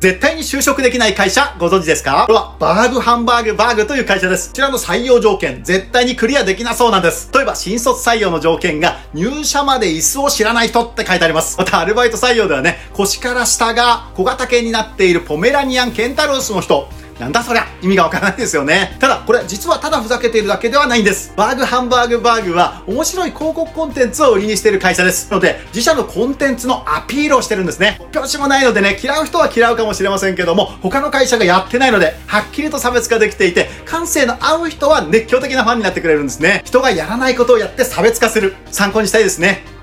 絶対に就職できない会社ご存知ですか？これはバーグハンバーグバーグという会社です。こちらの採用条件、絶対にクリアできなそうなんです。例えば、新卒採用の条件が入社まで椅子を知らない人って書いてあります。また、アルバイト採用ではね、腰から下が小型犬になっているポメラニアンケンタロウスの人、なんだそりゃ意味がわからないですよね。ただ、これ実はただふざけているだけではないんです。バーグハンバーグバーグは面白い広告コンテンツを売りにしている会社です。ので、自社のコンテンツのアピールをしてるんですね。拍子もないのでね、嫌う人は嫌うかもしれませんけども、他の会社がやってないので、はっきりと差別化できていて、感性の合う人は熱狂的なファンになってくれるんですね。人がやらないことをやって差別化する。参考にしたいですね。